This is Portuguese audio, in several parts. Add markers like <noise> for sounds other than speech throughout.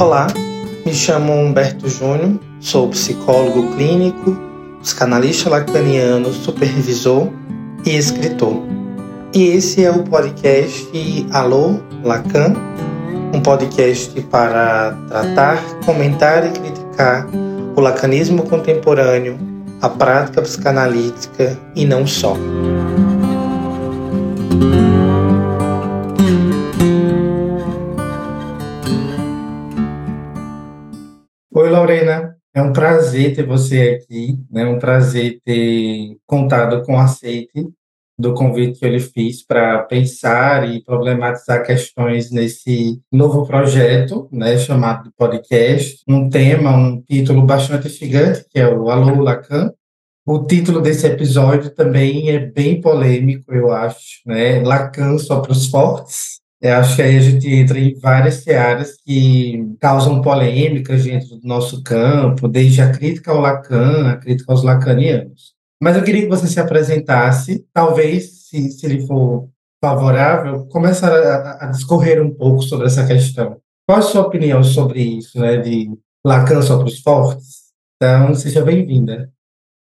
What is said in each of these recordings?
Olá, me chamo Humberto Júnior, sou psicólogo clínico, psicanalista lacaniano, supervisor e escritor. E esse é o podcast Alô Lacan, um podcast para tratar, comentar e criticar o lacanismo contemporâneo, a prática psicanalítica e não só. Oi, Lorena. É um prazer ter você aqui, né? É um prazer ter contado com o aceite do convite que eu lhe fiz para pensar e problematizar questões nesse novo projeto, né, chamado de podcast. Um tema, um título bastante gigante, que é o Alô Lacan. O título desse episódio também é bem polêmico, eu acho, né? Lacan só para os fortes. Eu acho que aí a gente entra em várias searas que causam polêmicas dentro do nosso campo, desde a crítica ao Lacan, a crítica aos lacanianos. Mas eu queria que você se apresentasse, talvez, se, se ele for favorável, começar a, a, discorrer um pouco sobre essa questão. Qual a sua opinião sobre isso, né, de Lacan só para os fortes? Então, seja bem-vinda.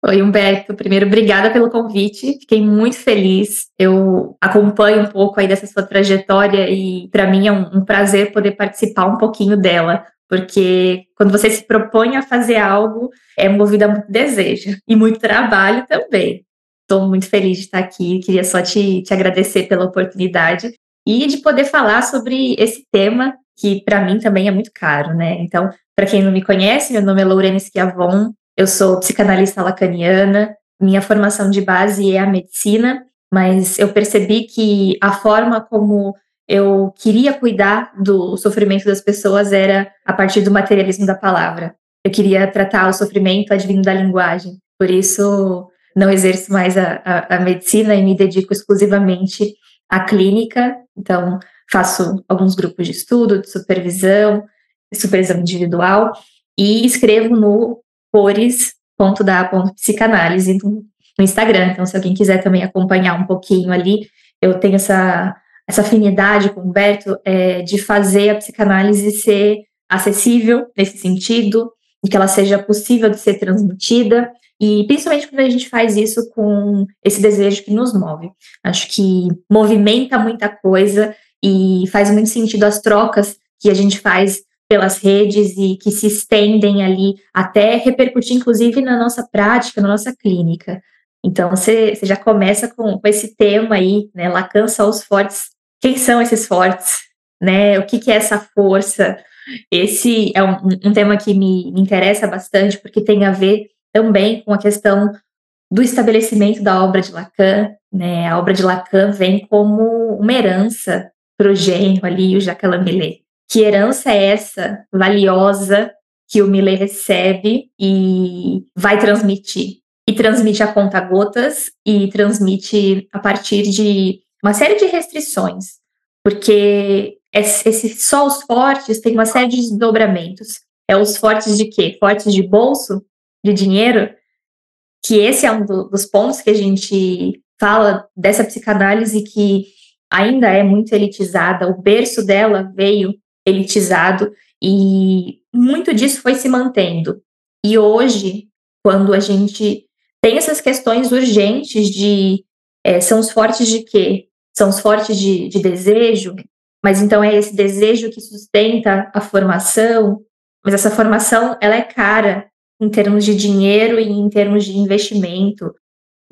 Oi, Humberto. Primeiro, obrigada pelo convite. Fiquei muito feliz. Eu acompanho um pouco aí dessa sua trajetória e para mim é um, um, prazer poder participar um pouquinho dela, porque quando você se propõe a fazer algo, é movido a muito desejo <laughs> e muito trabalho também. Estou muito feliz de estar aqui. Queria só te, te agradecer pela oportunidade e de poder falar sobre esse tema que para mim também é muito caro, né? Então, para quem não me conhece, meu nome é Lorena Schiavon, eu sou psicanalista lacaniana, minha formação de base é a medicina, mas eu percebi que a forma como eu queria cuidar do sofrimento das pessoas era a partir do materialismo da palavra. Eu queria tratar o sofrimento advindo da linguagem. Por isso, não exerço mais a, a, a medicina e me dedico exclusivamente à clínica. Então, faço alguns grupos de estudo, de supervisão, supervisão individual, e escrevo no cores.da.psicanálise no, no Instagram. Então, se alguém quiser também acompanhar um pouquinho ali, eu tenho essa, essa afinidade com o Humberto é, de fazer a psicanálise ser acessível nesse sentido, e que ela seja possível de ser transmitida, e principalmente quando a gente faz isso com esse desejo que nos move. Acho que movimenta muita coisa e faz muito sentido as trocas que a gente faz pelas redes e que se estendem ali até repercutir, inclusive, na nossa prática, na nossa clínica. Então, você, já começa com, com, esse tema aí, né? Lacan só os fortes. Quem são esses fortes? Né? O que, que é essa força? Esse é um, um tema que me, me interessa bastante, porque tem a ver também com a questão do estabelecimento da obra de Lacan. Né? A obra de Lacan vem como uma herança para o genro ali, o Jacques Lamillet. Que herança é essa valiosa que o Miller recebe e vai transmitir? E transmite a conta gotas e transmite a partir de uma série de restrições, porque esse, só os fortes tem uma série de desdobramentos. É os fortes de quê? Fortes de bolso, de dinheiro, que esse é um do, dos pontos que a gente fala dessa psicanálise que ainda é muito elitizada. O berço dela veio elitizado e muito disso foi se mantendo. E hoje, quando a gente tem essas questões urgentes de é, são os fortes de quê? São os fortes de, de desejo, mas então é esse desejo que sustenta a formação, mas essa formação ela é cara em termos de dinheiro e em termos de investimento.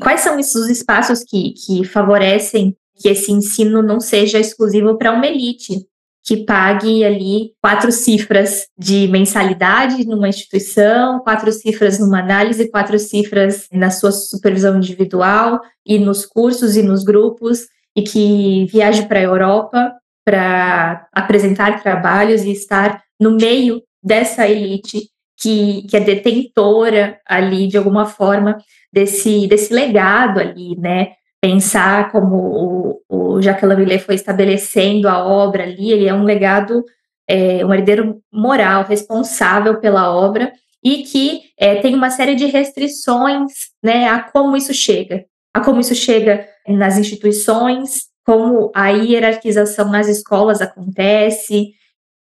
Quais são esses espaços que, que favorecem que esse ensino não seja exclusivo para uma elite, que pague ali quatro cifras de mensalidade numa instituição, quatro cifras numa análise, quatro cifras na sua supervisão individual e nos cursos e nos grupos, e que viaje para a Europa para apresentar trabalhos e estar no meio dessa elite que, que é detentora ali de alguma forma desse, desse legado ali, né? Pensar como o, o Jacques Lamillet foi estabelecendo a obra ali, ele é um legado, é, um herdeiro moral, responsável pela obra, e que é, tem uma série de restrições né, a como isso chega, a como isso chega nas instituições, como a hierarquização nas escolas acontece,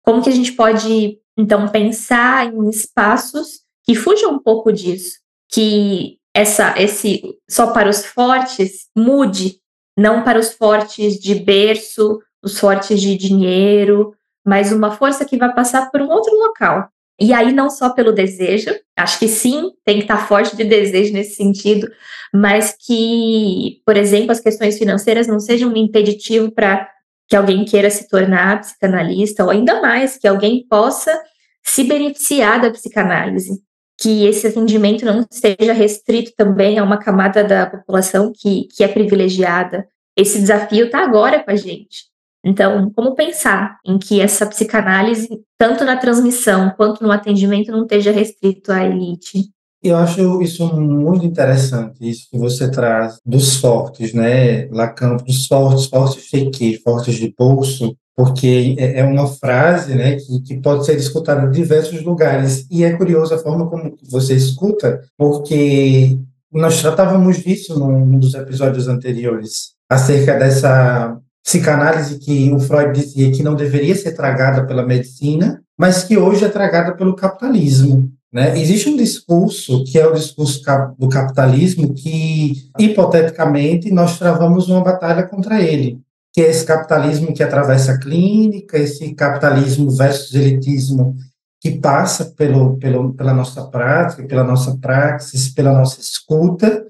como que a gente pode Então, pensar em espaços que fujam um pouco disso, que essa, esse só para os fortes mude, não para os fortes de berço, os fortes de dinheiro, mas uma força que vai passar por um outro local. E aí, não só pelo desejo, acho que sim, tem que estar forte de desejo nesse sentido, mas que, por exemplo, as questões financeiras não sejam um impeditivo para que alguém queira se tornar psicanalista, ou ainda mais, que alguém possa se beneficiar da psicanálise, que esse atendimento não esteja restrito também a uma camada da população que, que é privilegiada. Esse desafio está agora com a gente. Então, como pensar em que essa psicanálise, tanto na transmissão quanto no atendimento, não esteja restrito à elite? Eu acho isso muito interessante, isso que você traz dos fortes, né, Lacan, dos fortes, fortes de quê? Fortes de bolso, porque é, é uma frase, né, que, que pode ser escutada em diversos lugares, e é curioso a forma como você escuta, porque nós tratávamos disso num dos episódios anteriores, acerca dessa psicanálise que o Freud dizia que não deveria ser tragada pela medicina, mas que hoje é tragada pelo capitalismo. Né? Existe um discurso, que é o discurso do capitalismo, que, hipoteticamente, nós travamos uma batalha contra ele, que é esse capitalismo que atravessa a clínica, esse capitalismo versus elitismo que passa pelo, pelo, pela nossa prática, pela nossa praxis, pela nossa escuta,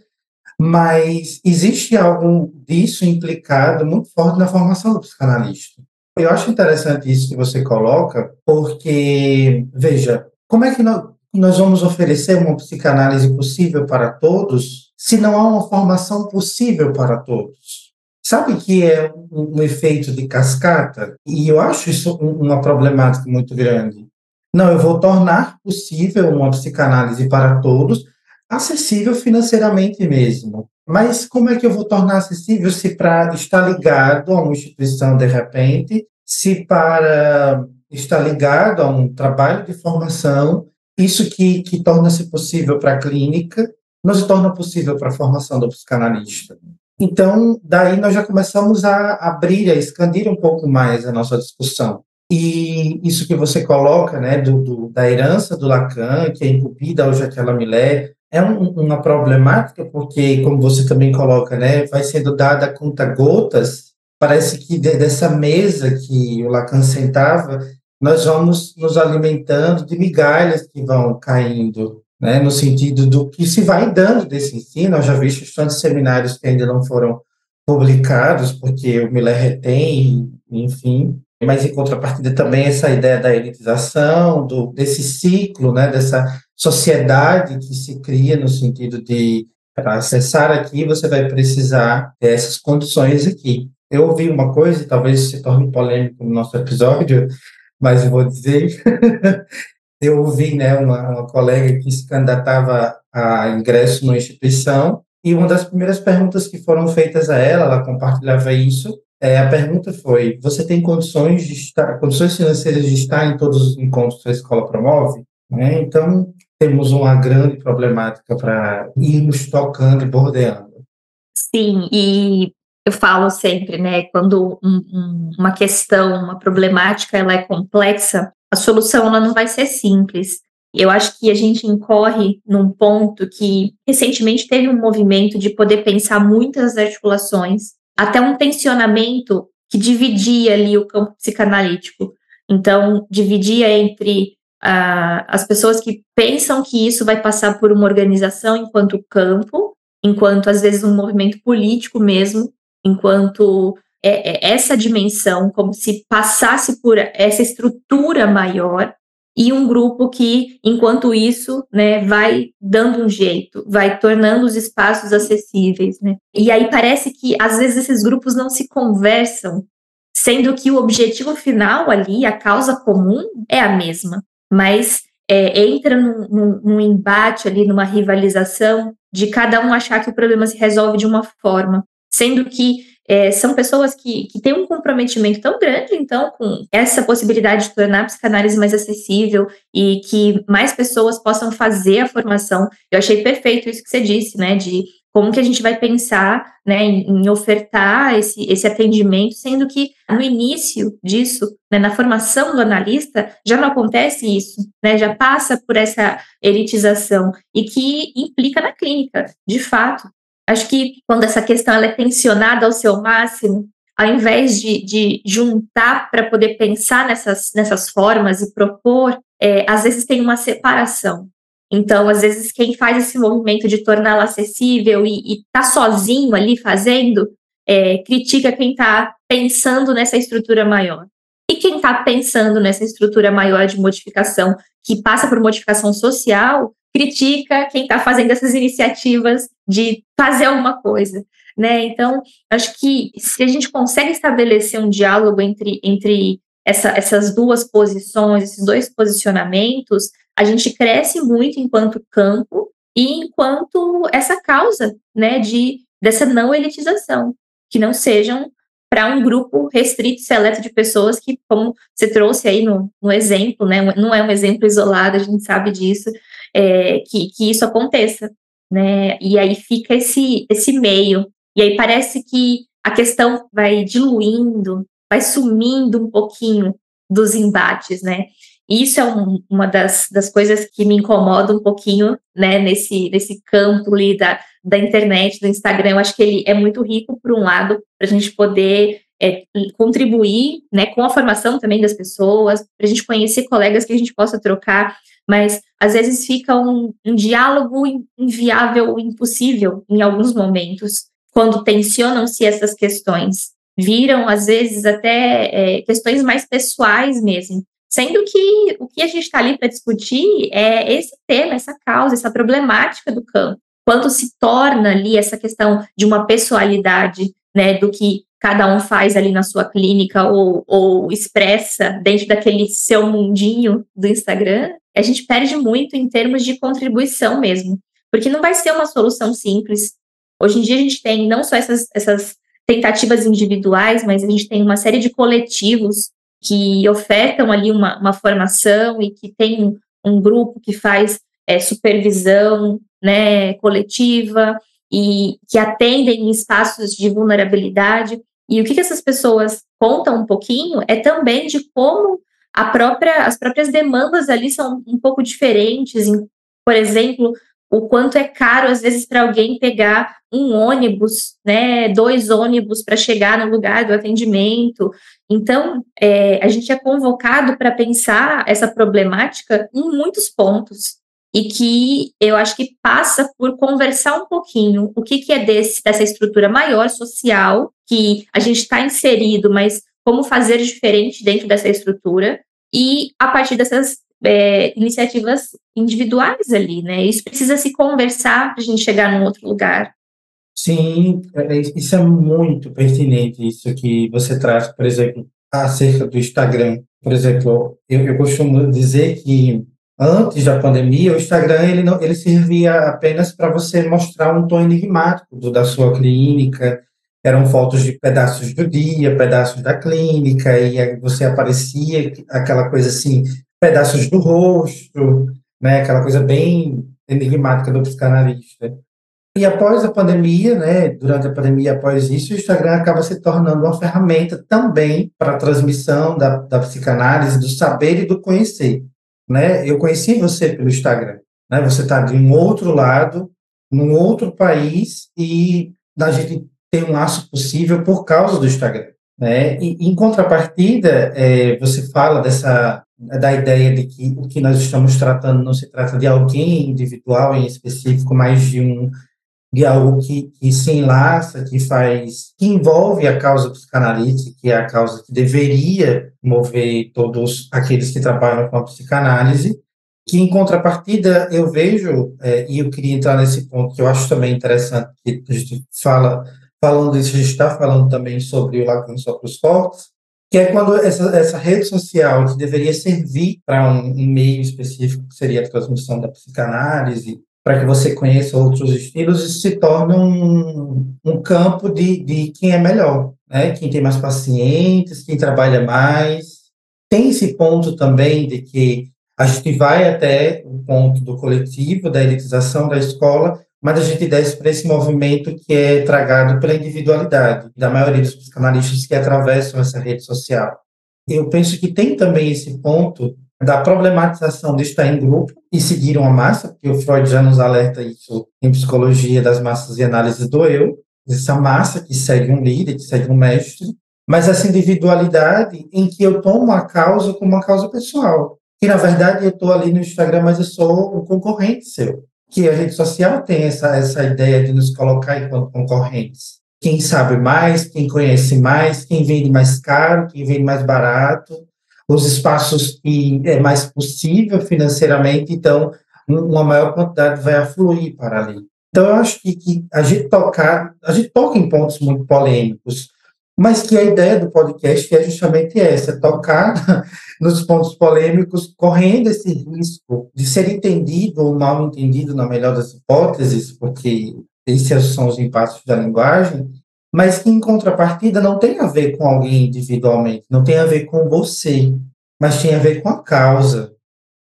mas existe algo disso implicado muito forte na formação do psicanalista. Eu acho interessante isso que você coloca, porque, veja, como é que nós, nós vamos oferecer uma psicanálise possível para todos se não há uma formação possível para todos? Sabe que é um, efeito de cascata? E eu acho isso uma problemática muito grande. Não, eu vou tornar possível uma psicanálise para todos, acessível financeiramente mesmo. Mas como é que eu vou tornar acessível se para estar ligado a uma instituição de repente, se para estar ligado a um trabalho de formação, isso que, que torna-se possível para a clínica, não se torna possível para a formação do psicanalista. Então, daí nós já começamos a abrir, a expandir um pouco mais a nossa discussão. E isso que você coloca, né, do, do da herança do Lacan, que é incumbida hoje aquela mulher, é um, uma problemática, porque, como você também coloca, né, vai sendo dada conta-gotas. Parece que de, dessa mesa que o Lacan sentava, nós vamos nos alimentando de migalhas que vão caindo, né, no sentido do que se vai dando desse ensino. Eu já vi tantos seminários que ainda não foram publicados, porque o Miller retém, enfim, mas em contrapartida também essa ideia da elitização, do, desse ciclo, né, dessa sociedade que se cria no sentido de para acessar aqui você vai precisar dessas condições aqui. Eu ouvi uma coisa, talvez se torne polêmico no nosso episódio, mas eu vou dizer. <laughs> eu ouvi né, uma, uma colega que se candidatava a ingresso numa instituição e uma das primeiras perguntas que foram feitas a ela, ela compartilhava isso, é, a pergunta foi: você tem condições de estar, condições financeiras de estar em todos os encontros que a escola promove? Né? Então, temos uma grande problemática para irmos tocando e bordeando. Sim, e eu falo sempre, né, quando um, um, uma questão, uma problemática, ela é complexa, a solução ela não vai ser simples. Eu acho que a gente incorre num ponto que recentemente teve um movimento de poder pensar muitas articulações, até um tensionamento que dividia ali o campo psicanalítico. Então, dividia entre uh, as pessoas que pensam que isso vai passar por uma organização enquanto campo, enquanto às vezes um movimento político mesmo, enquanto é, é essa dimensão, como se passasse por essa estrutura maior, e um grupo que, enquanto isso, né, vai dando um jeito, vai tornando os espaços acessíveis, né? E aí parece que às vezes esses grupos não se conversam, sendo que o objetivo final ali, a causa comum, é a mesma mas é, entra num, num, num, embate ali, numa rivalização de cada um achar que o problema se resolve de uma forma, sendo que é, são pessoas que, que têm um comprometimento tão grande, então, com essa possibilidade de tornar a psicanálise mais acessível e que mais pessoas possam fazer a formação. Eu achei perfeito isso que você disse, né, de como que a gente vai pensar né, em, ofertar esse, esse atendimento, sendo que no início disso, né, na formação do analista, já não acontece isso, né, já passa por essa elitização e que implica na clínica, de fato. Acho que quando essa questão é tensionada ao seu máximo, ao invés de, de juntar para poder pensar nessas, nessas formas e propor, é, às vezes tem uma separação. Então, às vezes, quem faz esse movimento de torná-la acessível e está sozinho ali fazendo, é, critica quem está pensando nessa estrutura maior. E quem está pensando nessa estrutura maior de modificação, que passa por modificação social, critica quem está fazendo essas iniciativas de fazer alguma coisa. Né? Então, acho que se a gente consegue estabelecer um diálogo entre, entre essa, essas duas posições, esses dois posicionamentos, a gente cresce muito enquanto campo e enquanto essa causa, né, de dessa não elitização, que não sejam para um grupo restrito, seleto de pessoas que, como você trouxe aí no, no exemplo, né, não é um exemplo isolado, a gente sabe disso, é, que, que isso aconteça, né, e aí fica esse, esse meio, e aí parece que a questão vai diluindo, vai sumindo um pouquinho dos embates, né, isso é um, uma das, das coisas que me incomoda um pouquinho, né, nesse, nesse campo ali da, da internet, do Instagram. Eu acho que ele é muito rico, por um lado, para a gente poder é, contribuir, né, com a formação também das pessoas, para a gente conhecer colegas que a gente possa trocar, mas às vezes fica um, um diálogo inviável, impossível em alguns momentos, quando tensionam-se essas questões. Viram, às vezes, até é, questões mais pessoais mesmo, Sendo que o que a gente está ali para discutir é esse tema, essa causa, essa problemática do campo. Quando se torna ali essa questão de uma pessoalidade, né, do que cada um faz ali na sua clínica ou, ou expressa dentro daquele seu mundinho do Instagram, a gente perde muito em termos de contribuição mesmo, porque não vai ser uma solução simples. Hoje em dia a gente tem não só essas, essas tentativas individuais, mas a gente tem uma série de coletivos que ofertam ali uma, uma formação e que tem um, grupo que faz é, supervisão né, coletiva e que atendem em espaços de vulnerabilidade. E o que, que essas pessoas contam um pouquinho é também de como própria, as próprias demandas ali são um pouco diferentes. Por exemplo, o quanto é caro, às vezes, para alguém pegar um ônibus, né, dois ônibus para chegar no lugar do atendimento. Então, é, a gente é convocado para pensar essa problemática em muitos pontos e que eu acho que passa por conversar um pouquinho o que, que é desse, dessa estrutura maior social que a gente está inserido, mas como fazer diferente dentro dessa estrutura e a partir dessas é, iniciativas individuais ali, né? Isso precisa se conversar para a gente chegar num outro lugar. Sim, é, é, isso é muito pertinente, isso que você traz, por exemplo, acerca do Instagram. Por exemplo, eu, eu costumo dizer que antes da pandemia, o Instagram ele não, ele servia apenas para você mostrar um tom enigmático do, da sua clínica. Eram fotos de pedaços do dia, pedaços da clínica, e aí você aparecia aquela coisa assim, pedaços do rosto, né, aquela coisa bem enigmática do psicanalista. E após a pandemia, né, durante a pandemia, após isso, o Instagram acaba se tornando uma ferramenta também para a transmissão da, da psicanálise, do saber e do conhecer. Né? Eu conheci você pelo Instagram. Né? Você está de um outro lado, num outro país, e a gente tem um laço possível por causa do Instagram. Né? E, em contrapartida, é, você fala dessa da ideia de que o que nós estamos tratando não se trata de alguém individual em específico, mas de um de algo que, que se enlaça, que faz, que envolve a causa psicanalítica, que é a causa que deveria mover todos aqueles que trabalham com a psicanálise, que em contrapartida eu vejo, é, e eu queria entrar nesse ponto que eu acho também interessante, que a gente fala, falando isso, a gente está falando também sobre o Lacano Só para os Fortes, que é quando essa, essa rede social que deveria servir para um, um meio específico, que seria a transmissão da psicanálise, para que você conheça outros estilos e se torne um, um campo de, de quem é melhor, né? Quem tem mais pacientes, quem trabalha mais. Tem esse ponto também de que a gente vai até o ponto do coletivo, da elitização da escola, mas a gente desce para esse movimento que é tragado pela individualidade da maioria dos psicanalistas que atravessam essa rede social. Eu penso que tem também esse ponto da problematização de estar em grupo e seguir uma massa, porque o Freud já nos alerta isso em psicologia das massas e análise do eu, essa massa que segue um líder, que segue um mestre, mas essa individualidade em que eu tomo a causa como uma causa pessoal. Que na verdade eu estou ali no Instagram, mas eu sou um concorrente seu. Que a rede social tem essa, essa ideia de nos colocar enquanto concorrentes. Quem sabe mais, quem conhece mais, quem vende mais caro, quem vende mais barato, os espaços que é mais possível financeiramente, então uma maior quantidade vai afluir para ali. Então eu acho que, que a gente tocar, a gente toca em pontos muito polêmicos, mas que a ideia do podcast é justamente essa, tocar <laughs> nos pontos polêmicos, correndo esse risco de ser entendido ou mal entendido, na melhor das hipóteses, porque esses são os impactos da linguagem, mas que em contrapartida não tem a ver com alguém individualmente, não tem a ver com você, mas tem a ver com a causa,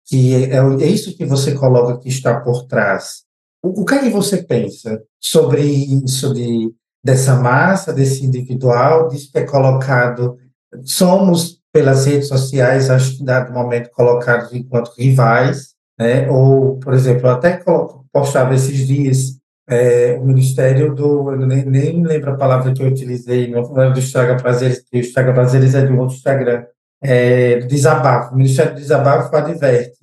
que é, é isso que você coloca que está por trás. O que é que você pensa sobre isso de, dessa massa, desse individual, que é colocado, somos pelas redes sociais, acho que dado momento colocados enquanto rivais, né? ou, por exemplo, até postava esses dias é, o Ministério do. Eu nem, nem lembro a palavra que eu utilizei, não foi do Estraga Prazeres, o Estraga Prazeres é de um outro Instagram. É, desabafo. O Ministério do Desabafo adverte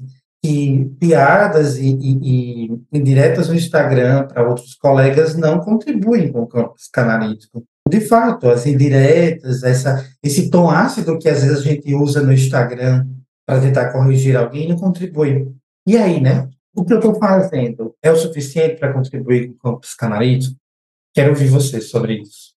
que piadas e, e, e indiretas no Instagram para outros colegas não contribuem com o campo psicanalítico. De fato, as indiretas, essa, esse tom ácido que às vezes a gente usa no Instagram para tentar corrigir alguém não contribui. E aí, né? o que eu estou fazendo é o suficiente para contribuir com o psicanalítico? Quero ouvir você sobre isso.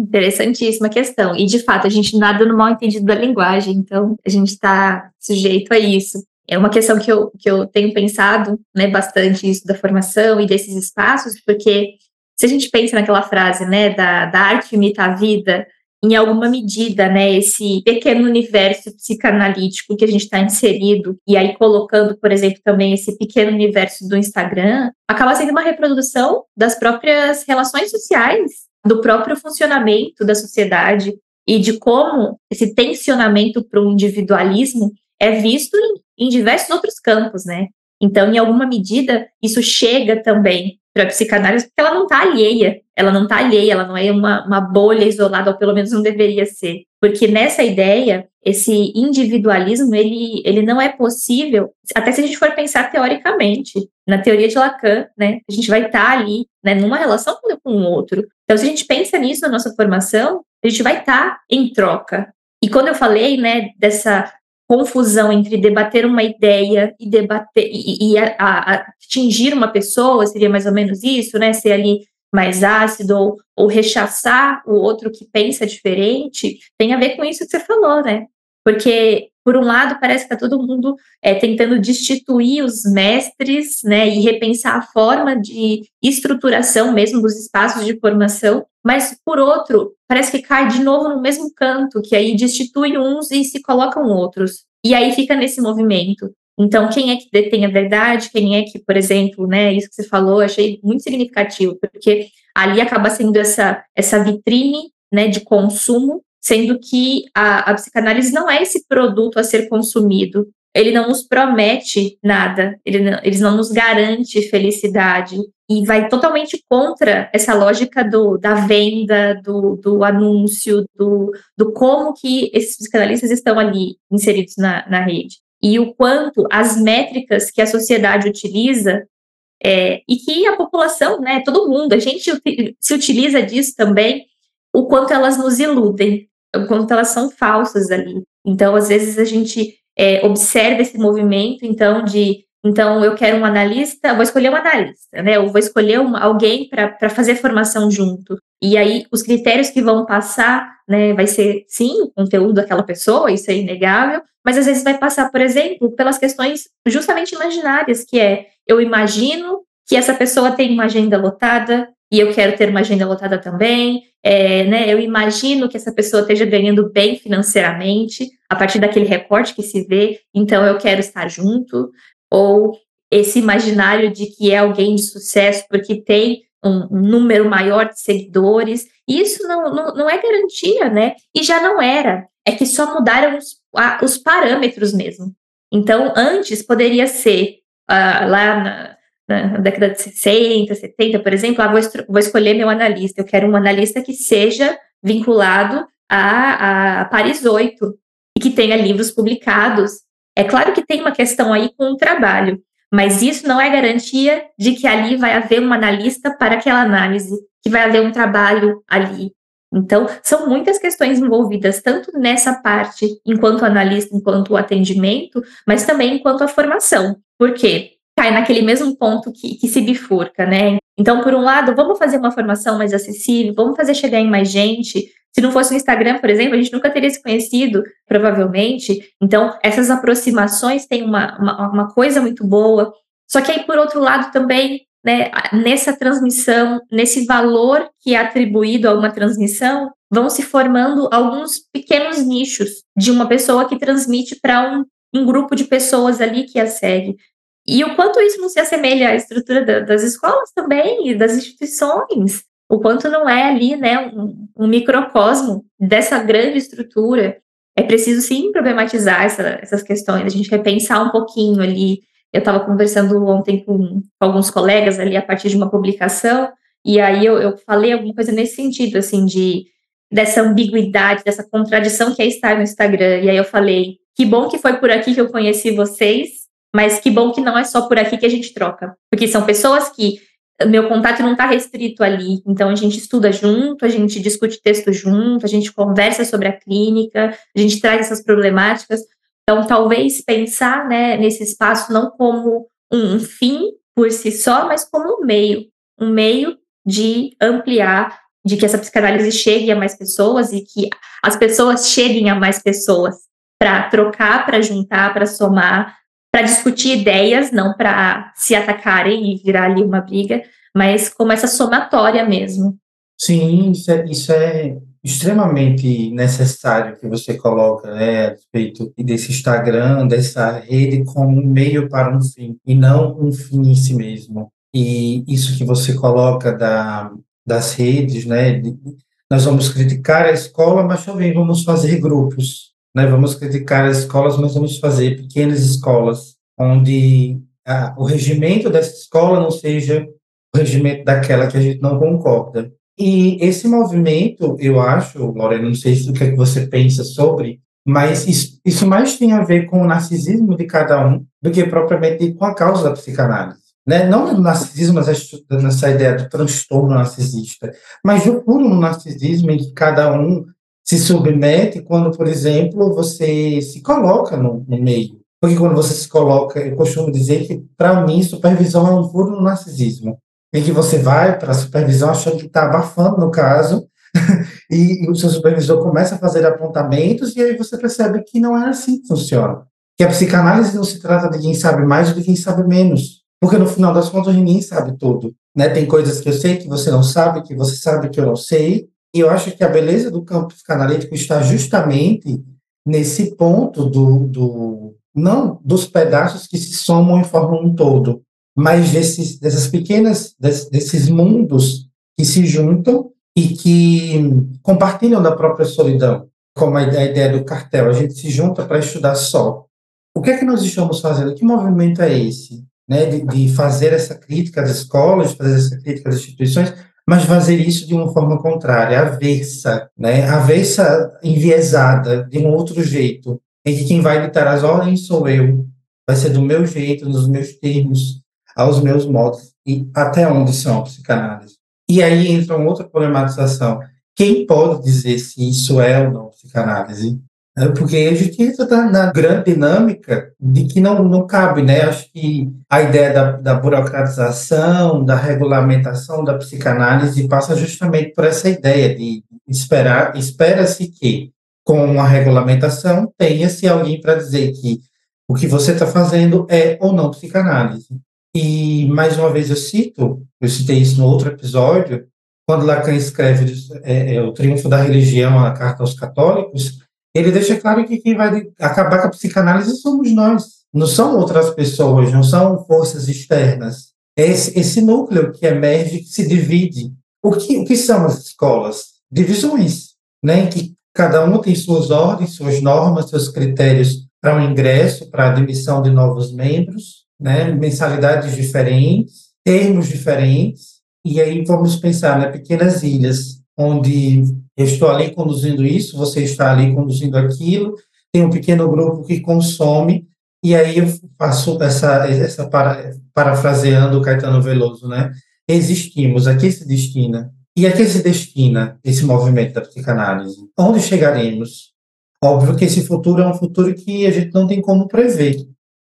Interessantíssima questão. E, de fato, a gente nada no mal entendido da linguagem, então a gente está sujeito a isso. É uma questão que eu, que eu tenho pensado né, bastante isso da formação e desses espaços, porque se a gente pensa naquela frase né, da, da arte imita a vida, em alguma medida, né, esse pequeno universo psicanalítico que a gente está inserido, e aí colocando, por exemplo, também esse pequeno universo do Instagram, acaba sendo uma reprodução das próprias relações sociais, do próprio funcionamento da sociedade e de como esse tensionamento para o individualismo é visto em diversos outros campos, né? Então, em alguma medida, isso chega também para a psicanálise, porque ela não está alheia, ela não está alheia, ela não é uma, uma bolha isolada, ou pelo menos não deveria ser. Porque nessa ideia, esse individualismo, ele, ele não é possível, até se a gente for pensar teoricamente, na teoria de Lacan, né, a gente vai estar tá ali, né, numa relação com o outro. Então, se a gente pensa nisso na nossa formação, a gente vai estar tá em troca. E quando eu falei, né, dessa confusão entre debater uma ideia e debater e, e a, a, atingir uma pessoa, seria mais ou menos isso, né? Ser ali mais ácido ou, ou rechaçar o outro que pensa diferente, tem a ver com isso que você falou, né? Porque, por um lado, parece que está todo mundo é, tentando destituir os mestres, né, e repensar a forma de estruturação mesmo dos espaços de formação, mas, por outro, parece que cai de novo no mesmo canto, que aí destitui uns e se colocam outros. E aí fica nesse movimento. Então, quem é que detém a verdade? Quem é que, por exemplo, né, isso que você falou, achei muito significativo, porque ali acaba sendo essa, essa vitrine né, de consumo, sendo que a, a psicanálise não é esse produto a ser consumido. Ele não nos promete nada, ele não, eles não nos garante felicidade, e vai totalmente contra essa lógica do, da venda, do, do anúncio, do, do como que esses psicanalistas estão ali inseridos na, na rede. E o quanto as métricas que a sociedade utiliza é, e que a população, né, todo mundo, a gente se utiliza disso também, o quanto elas nos iludem, o quanto elas são falsas ali. Então, às vezes a gente é, observa esse movimento, então, de então eu quero um analista, vou escolher um analista, né? Ou vou escolher alguém para fazer formação junto. E aí os critérios que vão passar, né, vai ser sim o conteúdo daquela pessoa, isso é inegável, mas às vezes vai passar, por exemplo, pelas questões justamente imaginárias, que é eu imagino que essa pessoa tem uma agenda lotada e eu quero ter uma agenda lotada também. É, né, eu imagino que essa pessoa esteja ganhando bem financeiramente a partir daquele recorte que se vê, então eu quero estar junto. Ou esse imaginário de que é alguém de sucesso porque tem um, número maior de seguidores. Isso não, não, não, é garantia, né? E já não era. É que só mudaram os, a, os parâmetros mesmo. Então, antes poderia ser uh, lá na, na, década de 60, 70, por exemplo, ah, vou, vou, escolher meu analista. Eu quero um analista que seja vinculado a, a Paris 8 e que tenha livros publicados. É claro que tem uma questão aí com o trabalho, mas isso não é garantia de que ali vai haver um analista para aquela análise, que vai haver um trabalho ali. Então, são muitas questões envolvidas, tanto nessa parte, enquanto analista, enquanto atendimento, mas também enquanto a formação. Por quê? Cai naquele mesmo ponto que, que se bifurca, né? Então, por um lado, vamos fazer uma formação mais acessível, vamos fazer chegar em mais gente. Se não fosse o Instagram, por exemplo, a gente nunca teria se conhecido, provavelmente. Então, essas aproximações têm uma, uma, uma coisa muito boa. Só que aí, por outro lado, também né, nessa transmissão, nesse valor que é atribuído a uma transmissão, vão se formando alguns pequenos nichos de uma pessoa que transmite para um, um, grupo de pessoas ali que a segue. E o quanto isso não se assemelha à estrutura da, das escolas também e das instituições, o quanto não é ali né, um, um microcosmo dessa grande estrutura. É preciso sim problematizar essa, essas questões, a gente repensar um pouquinho ali eu estava conversando ontem com, com, alguns colegas ali a partir de uma publicação, e aí eu, eu falei alguma coisa nesse sentido, assim, de dessa ambiguidade, dessa contradição que é estar no Instagram. E aí eu falei, que bom que foi por aqui que eu conheci vocês, mas que bom que não é só por aqui que a gente troca. Porque são pessoas que meu contato não está restrito ali. Então a gente estuda junto, a gente discute texto junto, a gente conversa sobre a clínica, a gente traz essas problemáticas, então, talvez pensar né, nesse espaço não como um fim por si só, mas como um meio, um meio de ampliar, de que essa psicanálise chegue a mais pessoas e que as pessoas cheguem a mais pessoas para trocar, para juntar, para somar, para discutir ideias, não para se atacarem e virar ali uma briga, mas como essa somatória mesmo. Sim, isso é, isso é extremamente necessário que você coloca né, a respeito desse Instagram, dessa rede como um meio para um fim, e não um fim em si mesmo. E isso que você coloca da, das redes, né, de, nós vamos criticar a escola, mas também vamos fazer grupos, né, vamos criticar as escolas, mas vamos fazer pequenas escolas, onde a, o regimento dessa escola não seja o regimento daquela que a gente não concorda. E esse movimento, eu acho, Lorena, não sei se o que, é que você pensa sobre, mas isso, isso, mais tem a ver com o narcisismo de cada um do que propriamente com a causa da psicanálise. Né? Não do narcisismo, mas nessa ideia do transtorno narcisista, mas do puro narcisismo em que cada um se submete quando, por exemplo, você se coloca no, no meio. Porque quando você se coloca, eu costumo dizer que, para mim, supervisão é um puro narcisismo em que você vai para a supervisão achando que está abafando no caso, <laughs> e, e, o seu supervisor começa a fazer apontamentos, e aí você percebe que não é assim que funciona. Que a psicanálise não se trata de quem sabe mais do que quem sabe menos. Porque no final das contas ninguém sabe tudo. Né? Tem coisas que eu sei que você não sabe, que você sabe que eu não sei. E eu acho que a beleza do campo psicanalítico está justamente nesse ponto do, do não dos pedaços que se somam e formam um todo, mas desses, dessas pequenas, desses mundos que se juntam e que compartilham da própria solidão, como a ideia do cartel. A gente se junta para estudar só. O que é que nós estamos fazendo? Que movimento é esse? Né, de, de fazer essa crítica às escolas, de fazer essa crítica às instituições, mas fazer isso de uma forma contrária, avessa, né, avessa enviesada, de um outro jeito, em que quem vai ditar as ordens sou eu, vai ser do meu jeito, nos meus termos, aos meus modos e até onde são a psicanálise. E aí entra uma outra problematização. Quem pode dizer se isso é ou não psicanálise? É, porque a gente entra na grande dinâmica de que não, não cabe, né? Acho que a ideia da, da burocratização, da regulamentação da psicanálise passa justamente por essa ideia de esperar, espera-se que com a regulamentação tenha-se alguém para dizer que o que você está fazendo é ou não psicanálise. E, mais uma vez, eu cito, eu citei isso no outro episódio, quando Lacan escreve é, é, O Triunfo da Religião, a Carta aos Católicos, ele deixa claro que quem vai acabar com a psicanálise somos nós, não são outras pessoas, não são forças externas. É esse, esse núcleo que emerge, que se divide. O que, o que são as escolas? Divisões, né, em que cada uma tem suas ordens, suas normas, seus critérios para o ingresso, para a admissão de novos membros, né, mensalidades diferentes, termos diferentes, e aí vamos pensar, né, pequenas ilhas, onde eu estou ali conduzindo isso, você está ali conduzindo aquilo, tem um pequeno grupo que consome, e aí eu faço essa, essa para, parafraseando o Caetano Veloso, né, existimos, a que se destina? E a que se destina esse movimento da psicanálise? Onde chegaremos? Óbvio que esse futuro é um futuro que a gente não tem como prever,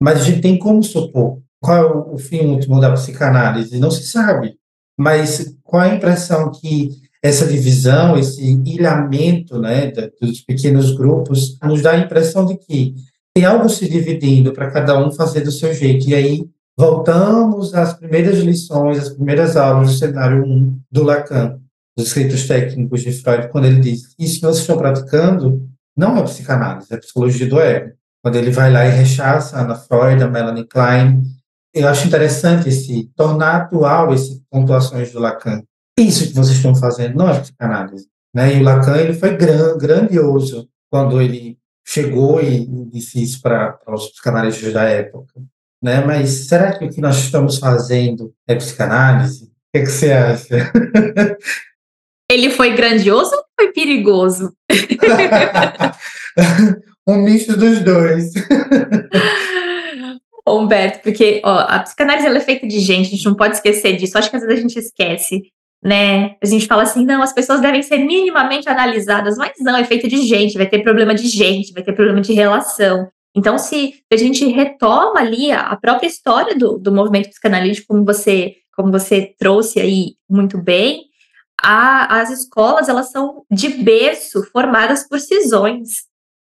mas a gente tem como supor. Qual é o fim último da psicanálise? Não se sabe. Mas qual é a impressão que essa divisão, esse ilhamento né, dos pequenos grupos, nos dá a impressão de que tem algo se dividindo para cada um fazer do seu jeito. E aí voltamos às primeiras lições, às primeiras aulas do cenário 1 do Lacan, dos escritos técnicos de Freud, quando ele diz: Isso que vocês estão praticando não é psicanálise, é psicologia do ego quando ele vai lá e rechaça a Ana Freud, a Melanie Klein. Eu acho interessante esse tornar atual essas pontuações do Lacan. Isso que vocês estão fazendo não é psicanálise. Né? E o Lacan ele foi gran, grandioso quando ele chegou e disse isso para os psicanalistas da época. Né? Mas será que o que nós estamos fazendo é psicanálise? O que, é que você acha? <laughs> Ele foi grandioso ou foi perigoso? <laughs> um misto dos dois. <laughs> Humberto, porque ó, a psicanálise ela é feita de gente, a gente não pode esquecer disso. Acho que às vezes a gente esquece, né? A gente fala assim, não, as pessoas devem ser minimamente analisadas, mas não, é feita de gente, vai ter problema de gente, vai ter problema de relação. Então, se a gente retoma ali a própria história do, do movimento psicanalítico, como você, como você trouxe aí muito bem, a, as escolas elas são de berço formadas por cisões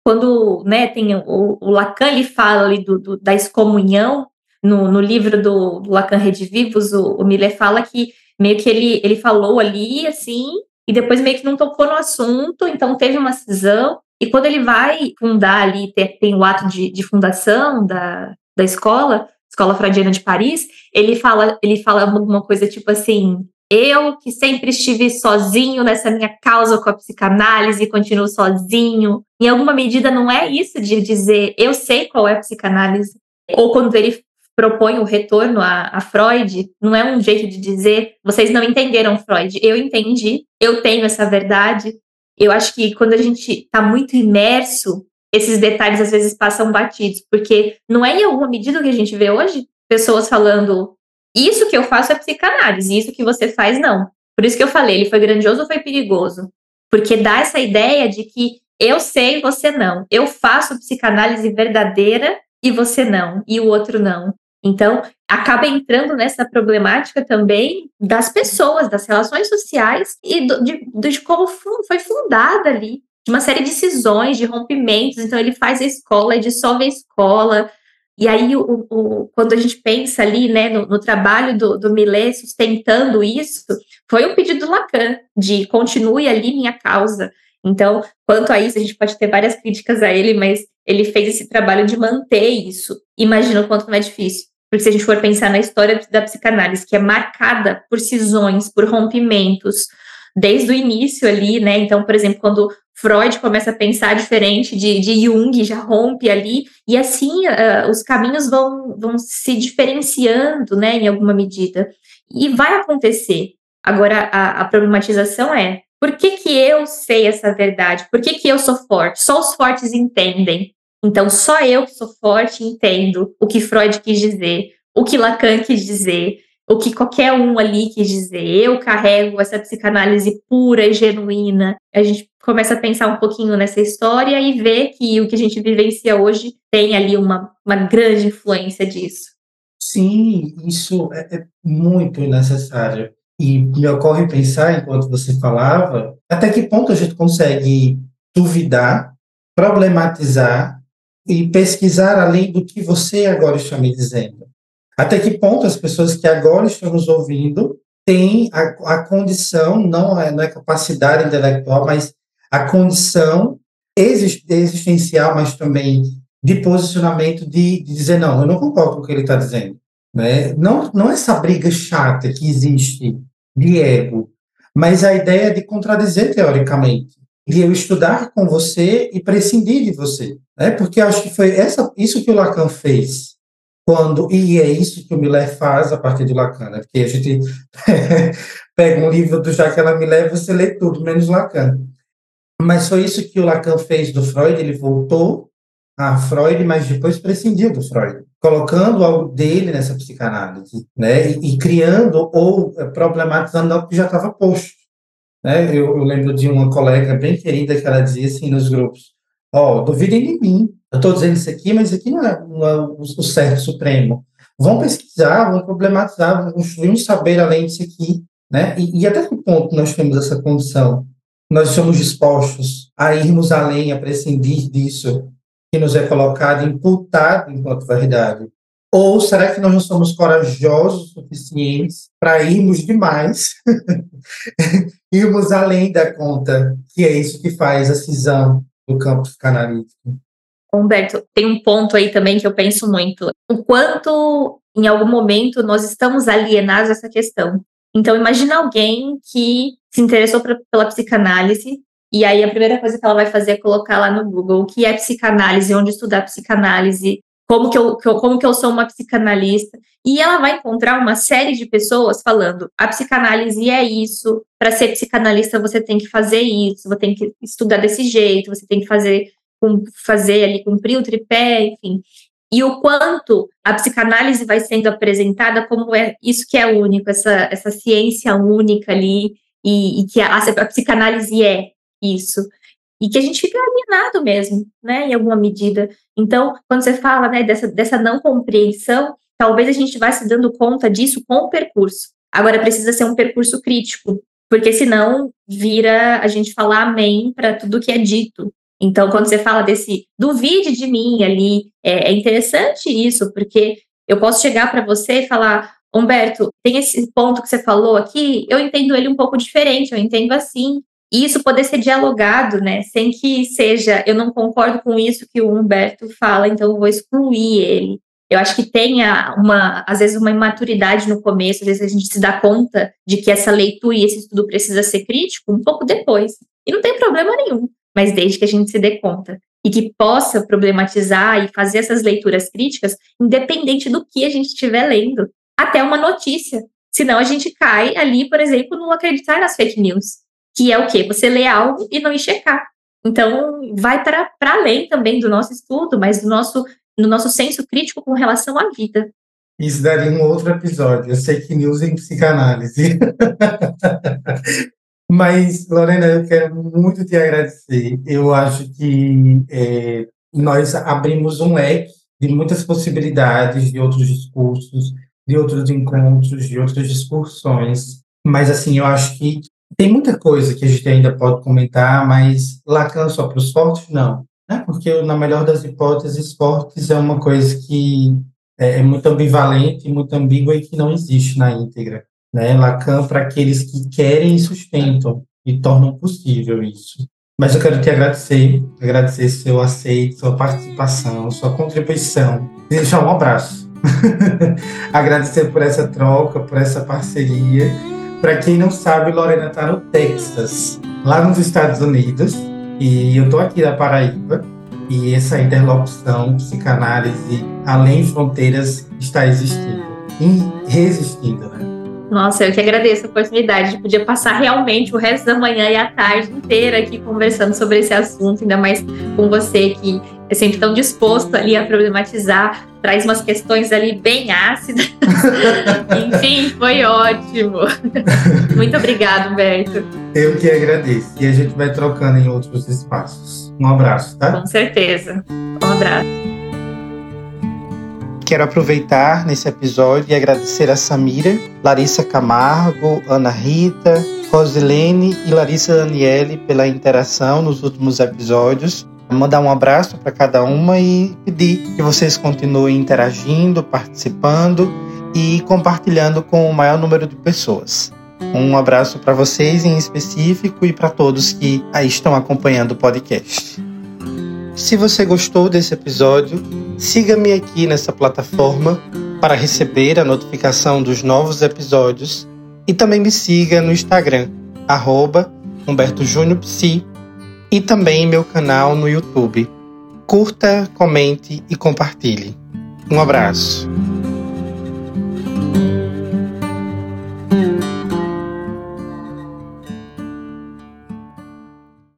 quando né, tem o, o Lacan ele fala ali do, do, da excomunhão, no, no livro do, do Lacan Redivivos, o, o Miller fala que meio que ele, ele falou ali, assim, e depois meio que não tocou no assunto, então teve uma cisão, e quando ele vai fundar ali, tem, tem o ato de, de fundação da, da escola, Escola Freudiana de Paris, ele fala, ele fala alguma coisa tipo assim, eu que sempre estive sozinho nessa minha causa com a psicanálise, continuo sozinho. Em alguma medida, não é isso de dizer eu sei qual é a psicanálise. Ou quando ele propõe o retorno a, a, Freud, não é um jeito de dizer vocês não entenderam Freud. Eu entendi, eu tenho essa verdade. Eu acho que quando a gente está muito imerso, esses detalhes às vezes passam batidos, porque não é em alguma medida que a gente vê hoje pessoas falando isso que eu faço é psicanálise, isso que você faz, não. Por isso que eu falei, ele foi grandioso ou foi perigoso? Porque dá essa ideia de que eu sei, você não. Eu faço psicanálise verdadeira e você não, e o outro não. Então, acaba entrando nessa problemática também das pessoas, das relações sociais e do, de, de como foi fundada ali, de uma série de cisões, de rompimentos. Então, ele faz a escola, ele dissolve a escola, e aí, o, o, quando a gente pensa ali né, no, no trabalho do, do Millet sustentando isso, foi um pedido do Lacan, de continue ali minha causa. Então, quanto a isso, a gente pode ter várias críticas a ele, mas ele fez esse trabalho de manter isso. Imagina o quanto não é difícil. Porque se a gente for pensar na história da psicanálise, que é marcada por cisões, por rompimentos, desde o início ali, né? Então, por exemplo, quando Freud começa a pensar diferente de, de Jung, já rompe ali, e assim uh, os caminhos vão, vão se diferenciando, né, em alguma medida. E vai acontecer. Agora, a, a problematização é, por que, que eu sei essa verdade? Por que, que eu sou forte? Só os fortes entendem. Então, só eu que sou forte entendo o que Freud quis dizer, o que Lacan quis dizer, o que qualquer um ali quis dizer. Eu carrego essa psicanálise pura e genuína. A gente começa a pensar um pouquinho nessa história e ver que o que a gente vivencia hoje tem ali uma, uma grande influência disso. Sim, isso é, é muito necessário. E me ocorre pensar, enquanto você falava, até que ponto a gente consegue duvidar, problematizar e pesquisar além do que você agora está me dizendo. Até que ponto as pessoas que agora estão nos ouvindo têm a, a condição, não é, não é capacidade intelectual, mas a condição existencial, mas também de posicionamento de, de, dizer, não, eu não concordo com o que ele está dizendo. Né? Não, não essa briga chata que existe de ego, mas a ideia de contradizer teoricamente, de eu estudar com você e prescindir de você. Né? Porque acho que foi essa, isso que o Lacan fez quando e é isso que o Miller faz a partir de Lacan, né? porque a gente <laughs> pega um livro do Jacques Lamillard e você lê tudo, menos Lacan. Mas foi isso que o Lacan fez do Freud, ele voltou a Freud, mas depois prescindiu do Freud, colocando algo dele nessa psicanálise, né, e, e criando ou eh, problematizando algo que já estava posto. Né? Eu, eu, lembro de uma colega bem querida que ela dizia assim nos grupos, ó, oh, duvidem de mim, eu estou dizendo isso aqui, mas isso aqui não é, não é o, certo supremo. Vão pesquisar, vão problematizar, vão construir um saber além disso aqui, né? E, e, até que ponto nós temos essa condição? Nós somos dispostos a irmos além, a prescindir disso que nos é colocado, imputado enquanto verdade? Ou será que nós não somos corajosos suficientes para irmos demais, <laughs> irmos além da conta, que é isso que faz a cisão do campo psicanalítico? Humberto, tem um ponto aí também que eu penso muito. O quanto, em algum momento, nós estamos alienados a essa questão. Então, imagina alguém que se interessou pra, pela psicanálise, e aí a primeira coisa que ela vai fazer é colocar lá no Google o que é psicanálise, onde estudar psicanálise, como que eu, como que eu sou uma psicanalista, e ela vai encontrar uma série de pessoas falando a psicanálise é isso, para ser psicanalista você tem que fazer isso, você tem que estudar desse jeito, você tem que fazer fazer ali, cumprir o tripé, enfim. E o quanto a psicanálise vai sendo apresentada como é isso que é único, essa, essa ciência única ali, e, e que a, a psicanálise é isso. E que a gente fica alienado mesmo, né, em alguma medida. Então, quando você fala, né, dessa, dessa não compreensão, talvez a gente vá se dando conta disso com o percurso. Agora, precisa ser um percurso crítico, porque senão vira a gente falar amém para tudo que é dito. Então, quando você fala desse duvide de mim ali, é, é interessante isso, porque eu posso chegar para você e falar, Humberto, tem esse ponto que você falou aqui, eu entendo ele um pouco diferente, eu entendo assim. E isso poder ser dialogado, né? Sem que seja, eu não concordo com isso que o Humberto fala, então eu vou excluir ele. Eu acho que tenha uma, às vezes, uma imaturidade no começo, às vezes a gente se dá conta de que essa leitura e esse estudo precisa ser crítico um pouco depois. E não tem problema nenhum mas desde que a gente se dê conta e que possa problematizar e fazer essas leituras críticas, independente do que a gente estiver lendo, até uma notícia. Senão a gente cai ali, por exemplo, no acreditar nas fake news, que é o quê? Você lê algo e não checar. Então, vai para além também do nosso estudo, mas do nosso, no nosso senso crítico com relação à vida. Isso daria um outro episódio, fake news em psicanálise. <laughs> Mas, Lorena, eu quero muito te agradecer. Eu acho que é, nós abrimos um leque de muitas possibilidades de outros discursos, de outros encontros, de outras discussões. Mas, assim, eu acho que tem muita coisa que a gente ainda pode comentar, mas Lacan só para os fortes, não. Né? Porque, na melhor das hipóteses, fortes é uma coisa que é, é muito ambivalente, muito ambígua e que não existe na íntegra né? Lacan para aqueles que querem e sustentam e tornam possível isso. Mas eu quero te agradecer, agradecer seu aceito, sua participação, sua contribuição, deixar um abraço. <laughs> agradecer por essa troca, por essa parceria. Para quem não sabe, Lorena está no Texas, lá nos Estados Unidos, e eu estou aqui da Paraíba. E essa interlocução, psicanálise, além fronteiras, está existindo e resistindo. Né? Nossa, eu que agradeço a oportunidade de poder passar realmente o resto da manhã e a tarde inteira aqui conversando sobre esse assunto, ainda mais com você que é sempre tão disposto ali a problematizar, traz umas questões ali bem ácidas. <laughs> Enfim, foi ótimo. <laughs> Muito obrigado, Humberto. Eu que agradeço. E a gente vai trocando em outros espaços. Um abraço, tá? Com certeza. Um abraço. Quero aproveitar nesse episódio e agradecer a Samira, Larissa Camargo, Ana Rita, Rosilene e Larissa Daniele pela interação nos últimos episódios. Mandar um abraço para cada uma e pedir que vocês continuem interagindo, participando e compartilhando com o maior número de pessoas. Um abraço para vocês em específico e para todos que aí estão acompanhando o podcast. Se você gostou desse episódio, siga-me aqui nessa plataforma para receber a notificação dos novos episódios e também me siga no Instagram, arroba e também meu canal no YouTube. Curta, comente e compartilhe. Um abraço.